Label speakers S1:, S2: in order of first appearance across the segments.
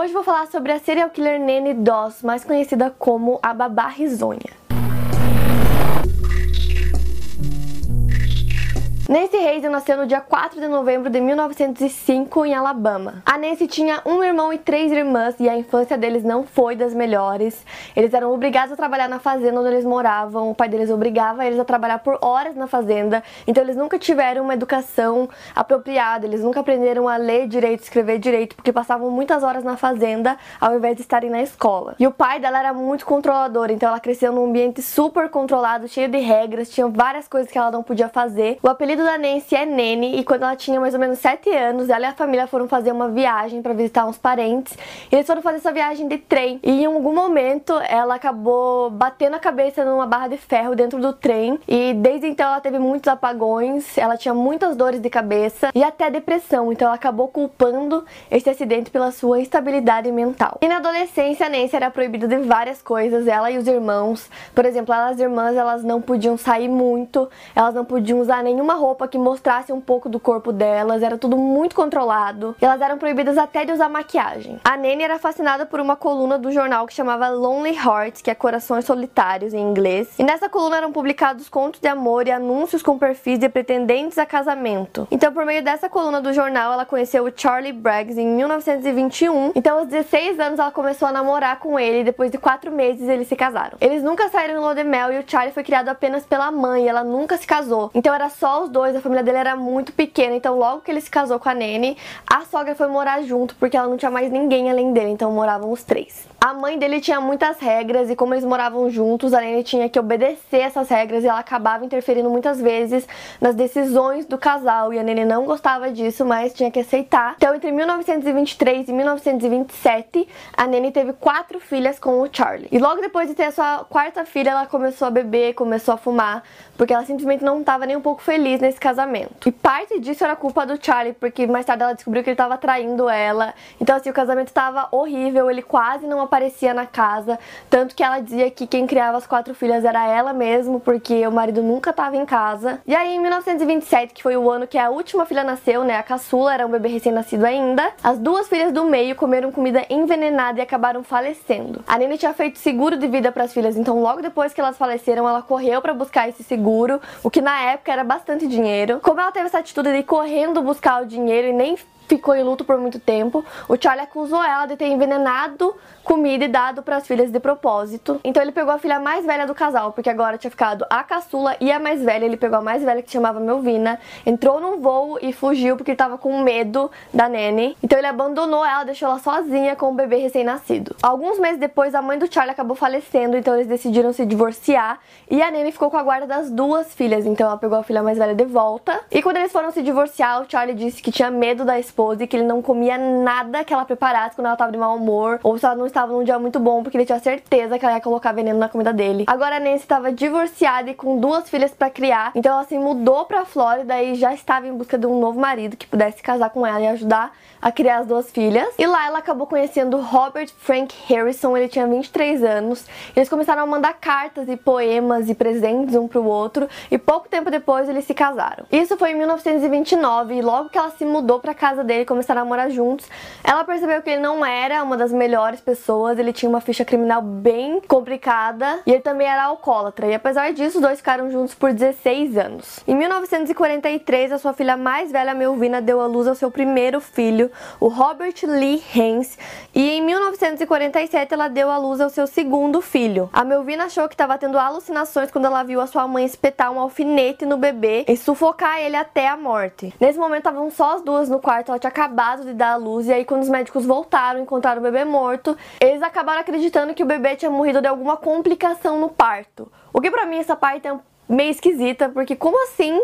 S1: Hoje vou falar sobre a serial killer Nene Doss, mais conhecida como a Babá Risonha. Nancy Hazel nasceu no dia 4 de novembro de 1905 em Alabama. A Nancy tinha um irmão e três irmãs e a infância deles não foi das melhores. Eles eram obrigados a trabalhar na fazenda onde eles moravam. O pai deles obrigava eles a trabalhar por horas na fazenda, então eles nunca tiveram uma educação apropriada. Eles nunca aprenderam a ler direito, escrever direito, porque passavam muitas horas na fazenda ao invés de estarem na escola. E o pai dela era muito controlador, então ela cresceu num ambiente super controlado, cheio de regras, tinha várias coisas que ela não podia fazer. O apelido apelido da Nancy é Nene e quando ela tinha mais ou menos 7 anos, ela e a família foram fazer uma viagem para visitar uns parentes. E eles foram fazer essa viagem de trem e em algum momento ela acabou batendo a cabeça numa barra de ferro dentro do trem e desde então ela teve muitos apagões, ela tinha muitas dores de cabeça e até depressão, então ela acabou culpando esse acidente pela sua instabilidade mental. E na adolescência a Nancy era proibida de várias coisas, ela e os irmãos, por exemplo, elas irmãs, elas não podiam sair muito, elas não podiam usar nenhuma roupa roupa que mostrasse um pouco do corpo delas, era tudo muito controlado. Elas eram proibidas até de usar maquiagem. A Nene era fascinada por uma coluna do jornal que chamava Lonely Hearts, que é Corações Solitários em inglês. E nessa coluna eram publicados contos de amor e anúncios com perfis de pretendentes a casamento. Então, por meio dessa coluna do jornal, ela conheceu o Charlie Braggs em 1921. Então, aos 16 anos, ela começou a namorar com ele e depois de 4 meses eles se casaram. Eles nunca saíram no lua de mel e o Charlie foi criado apenas pela mãe, ela nunca se casou. Então, era só os dois dois, a família dele era muito pequena, então logo que ele se casou com a Nene, a sogra foi morar junto porque ela não tinha mais ninguém além dele, então moravam os três. A mãe dele tinha muitas regras e como eles moravam juntos, a Nene tinha que obedecer essas regras e ela acabava interferindo muitas vezes nas decisões do casal e a Nene não gostava disso, mas tinha que aceitar. Então, entre 1923 e 1927, a Nene teve quatro filhas com o Charlie. E logo depois de ter a sua quarta filha, ela começou a beber, começou a fumar, porque ela simplesmente não estava nem um pouco feliz nesse casamento. E parte disso era culpa do Charlie, porque mais tarde ela descobriu que ele estava traindo ela. Então, assim, o casamento estava horrível, ele quase não aparecia na casa, tanto que ela dizia que quem criava as quatro filhas era ela mesmo, porque o marido nunca estava em casa. E aí, em 1927, que foi o ano que a última filha nasceu, né, a caçula era um bebê recém-nascido ainda, as duas filhas do meio comeram comida envenenada e acabaram falecendo. A Nene tinha feito seguro de vida para as filhas, então logo depois que elas faleceram, ela correu para buscar esse seguro, o que na época era bastante dinheiro. Como ela teve essa atitude de ir correndo buscar o dinheiro e nem ficou em luto por muito tempo. O Charlie acusou ela de ter envenenado comida e dado para as filhas de propósito. Então ele pegou a filha mais velha do casal, porque agora tinha ficado a caçula e a mais velha. Ele pegou a mais velha que chamava Melvina, entrou num voo e fugiu porque ele tava com medo da Nene. Então ele abandonou ela, deixou ela sozinha com o bebê recém-nascido. Alguns meses depois, a mãe do Charlie acabou falecendo, então eles decidiram se divorciar e a Nene ficou com a guarda das duas filhas. Então ela pegou a filha mais velha de volta. E quando eles foram se divorciar, o Charlie disse que tinha medo da esposa esposa e que ele não comia nada que ela preparasse quando ela tava de mau humor ou se ela não estava num dia muito bom, porque ele tinha certeza que ela ia colocar veneno na comida dele. Agora a Nancy estava divorciada e com duas filhas para criar, então ela se mudou pra Flórida e já estava em busca de um novo marido que pudesse casar com ela e ajudar a criar as duas filhas. E lá ela acabou conhecendo Robert Frank Harrison, ele tinha 23 anos. Eles começaram a mandar cartas e poemas e presentes um pro outro e pouco tempo depois eles se casaram. Isso foi em 1929 e logo que ela se mudou para casa dele, começaram a morar juntos, ela percebeu que ele não era uma das melhores pessoas, ele tinha uma ficha criminal bem complicada e ele também era alcoólatra. E apesar disso, os dois ficaram juntos por 16 anos. Em 1943, a sua filha mais velha, Melvina, deu à luz ao seu primeiro filho, o Robert Lee Haynes, e em 1947 ela deu à luz ao seu segundo filho. A Melvina achou que estava tendo alucinações quando ela viu a sua mãe espetar um alfinete no bebê e sufocar ele até a morte. Nesse momento estavam só as duas no quarto, ela tinha acabado de dar à luz e aí quando os médicos voltaram, encontraram o bebê morto, eles acabaram acreditando que o bebê tinha morrido de alguma complicação no parto. O que para mim essa parte é meio esquisita, porque como assim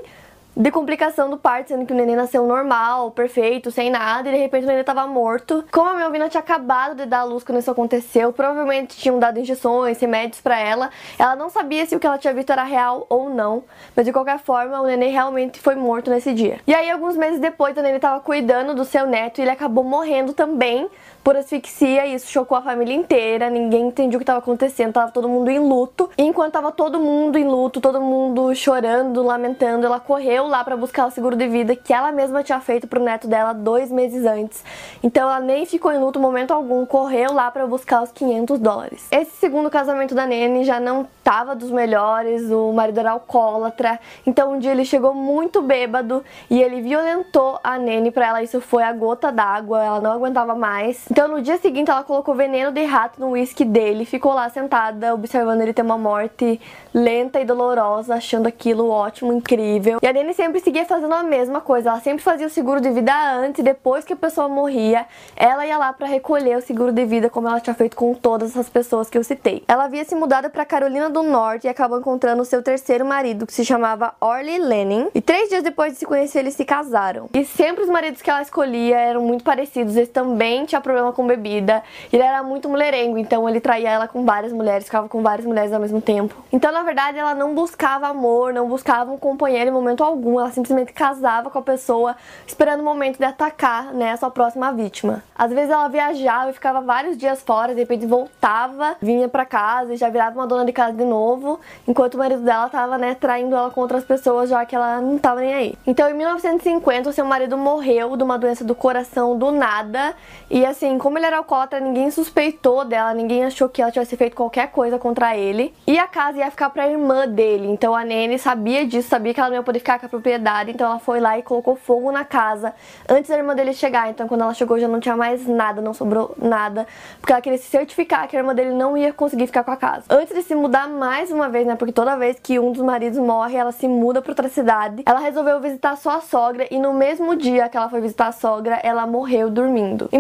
S1: de complicação do parto, sendo que o neném nasceu normal, perfeito, sem nada, e de repente o neném tava morto. Como a Melvina tinha acabado de dar a luz quando isso aconteceu, provavelmente tinham dado injeções, remédios para ela, ela não sabia se o que ela tinha visto era real ou não, mas de qualquer forma o neném realmente foi morto nesse dia. E aí, alguns meses depois, o neném tava cuidando do seu neto e ele acabou morrendo também por asfixia e isso chocou a família inteira, ninguém entendia o que estava acontecendo, tava todo mundo em luto. E enquanto tava todo mundo em luto, todo mundo chorando, lamentando, ela correu lá para buscar o seguro de vida que ela mesma tinha feito pro neto dela dois meses antes. Então ela nem ficou em luto momento algum, correu lá para buscar os 500 dólares. Esse segundo casamento da Nene já não tava dos melhores, o marido era alcoólatra. Então um dia ele chegou muito bêbado e ele violentou a Nene para ela, isso foi a gota d'água, ela não aguentava mais. Então no dia seguinte ela colocou veneno de rato no uísque dele, ficou lá sentada observando ele ter uma morte lenta e dolorosa, achando aquilo ótimo, incrível. E a Nene sempre seguia fazendo a mesma coisa, ela sempre fazia o seguro de vida antes depois que a pessoa morria, ela ia lá para recolher o seguro de vida como ela tinha feito com todas essas pessoas que eu citei. Ela havia se mudado para Carolina do Norte e acabou encontrando o seu terceiro marido, que se chamava Orly Lenin. E três dias depois de se conhecer, eles se casaram. E sempre os maridos que ela escolhia eram muito parecidos, eles também tinham com bebida. Ele era muito mulherengo, então ele traía ela com várias mulheres, ficava com várias mulheres ao mesmo tempo. Então, na verdade, ela não buscava amor, não buscava um companheiro em momento algum, ela simplesmente casava com a pessoa, esperando o momento de atacar, né, a sua próxima vítima. Às vezes ela viajava e ficava vários dias fora, de repente voltava, vinha para casa e já virava uma dona de casa de novo, enquanto o marido dela tava, né, traindo ela com outras pessoas, já que ela não tava nem aí. Então, em 1950, o seu marido morreu de uma doença do coração do nada, e assim, como ele era alcoólatra, ninguém suspeitou dela, ninguém achou que ela tivesse feito qualquer coisa contra ele. E a casa ia ficar pra irmã dele. Então a Nene sabia disso, sabia que ela não ia poder ficar com a propriedade, então ela foi lá e colocou fogo na casa antes da irmã dele chegar. Então quando ela chegou já não tinha mais nada, não sobrou nada, porque ela queria se certificar que a irmã dele não ia conseguir ficar com a casa. Antes de se mudar mais uma vez, né? Porque toda vez que um dos maridos morre, ela se muda para outra cidade. Ela resolveu visitar sua sogra e no mesmo dia que ela foi visitar a sogra, ela morreu dormindo. Em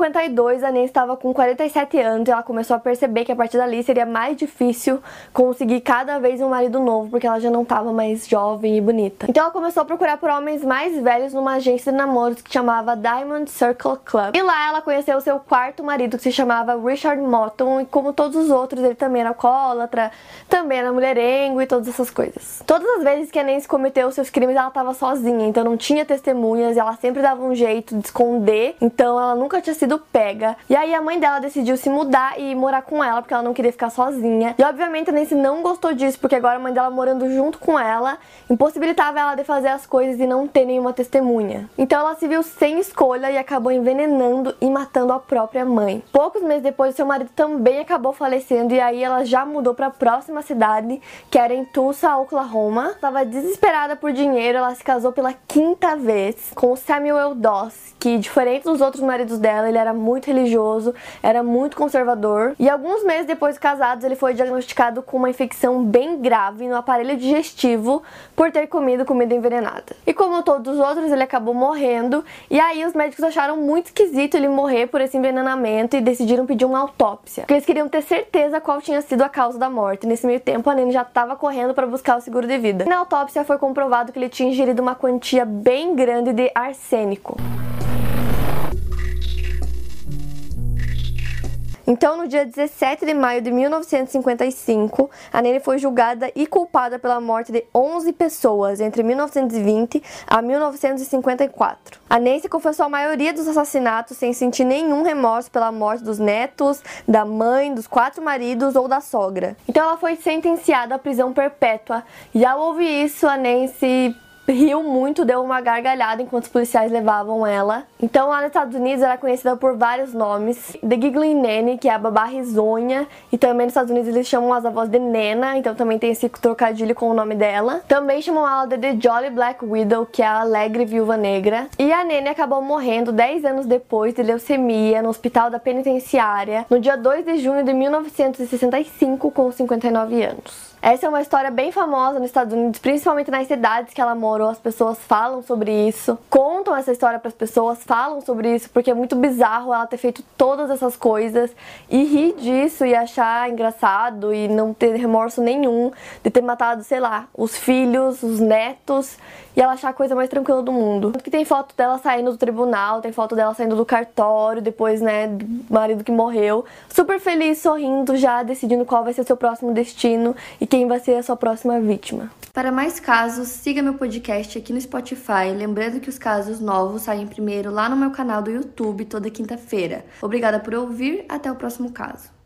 S1: 1952, a Nene estava com 47 anos e ela começou a perceber que a partir dali seria mais difícil conseguir cada vez um marido novo, porque ela já não estava mais jovem e bonita. Então ela começou a procurar por homens mais velhos numa agência de namoros que chamava Diamond Circle Club. E lá ela conheceu o seu quarto marido, que se chamava Richard Motton, e como todos os outros, ele também era alcoólatra, também era mulherengo e todas essas coisas. Todas as vezes que a Nancy cometeu seus crimes, ela estava sozinha, então não tinha testemunhas, e ela sempre dava um jeito de esconder, então ela nunca tinha sido pega. E aí a mãe dela decidiu se mudar e morar com ela, porque ela não queria ficar sozinha. E obviamente a Nancy não gostou disso, porque agora a mãe dela morando junto com ela impossibilitava ela de fazer as coisas e não ter nenhuma testemunha. Então ela se viu sem escolha e acabou envenenando e matando a própria mãe. Poucos meses depois, seu marido também acabou falecendo e aí ela já mudou para a próxima cidade, que era em Tulsa, Oklahoma. Estava desesperada por dinheiro, ela se casou pela quinta vez com Samuel Doss, que diferente dos outros maridos dela, ele era muito religioso, era muito conservador. E alguns meses depois de casados, ele foi diagnosticado com uma infecção bem grave no aparelho digestivo por ter comido comida envenenada. E como todos os outros, ele acabou morrendo. E aí os médicos acharam muito esquisito ele morrer por esse envenenamento e decidiram pedir uma autópsia. Porque eles queriam ter certeza qual tinha sido a causa da morte. Nesse meio tempo, a Nene já estava correndo para buscar o seguro de vida. E na autópsia foi comprovado que ele tinha ingerido uma quantia bem grande de arsênico. Então, no dia 17 de maio de 1955, a Nene foi julgada e culpada pela morte de 11 pessoas entre 1920 a 1954. A Nancy confessou a maioria dos assassinatos sem sentir nenhum remorso pela morte dos netos, da mãe, dos quatro maridos ou da sogra. Então, ela foi sentenciada à prisão perpétua. E ao ouvir isso, a Nancy riu muito, deu uma gargalhada enquanto os policiais levavam ela. Então, lá nos Estados Unidos, ela é conhecida por vários nomes. The Giggling Nanny, que é a babá risonha. E também nos Estados Unidos eles chamam as avós de Nena, então também tem esse trocadilho com o nome dela. Também chamam ela de The Jolly Black Widow, que é a alegre viúva negra. E a Nene acabou morrendo 10 anos depois de leucemia no hospital da penitenciária, no dia 2 de junho de 1965, com 59 anos. Essa é uma história bem famosa nos Estados Unidos, principalmente nas cidades que ela morou. As pessoas falam sobre isso, contam essa história para as pessoas, falam sobre isso, porque é muito bizarro ela ter feito todas essas coisas e rir disso e achar engraçado e não ter remorso nenhum de ter matado, sei lá, os filhos, os netos e ela achar a coisa mais tranquila do mundo. Que tem foto dela saindo do tribunal, tem foto dela saindo do cartório, depois, né, do marido que morreu. Super feliz, sorrindo, já decidindo qual vai ser o seu próximo destino e quem vai ser a sua próxima vítima. Para mais casos, siga meu podcast aqui no Spotify. Lembrando que os casos novos saem primeiro lá no meu canal do YouTube toda quinta-feira. Obrigada por ouvir, até o próximo caso.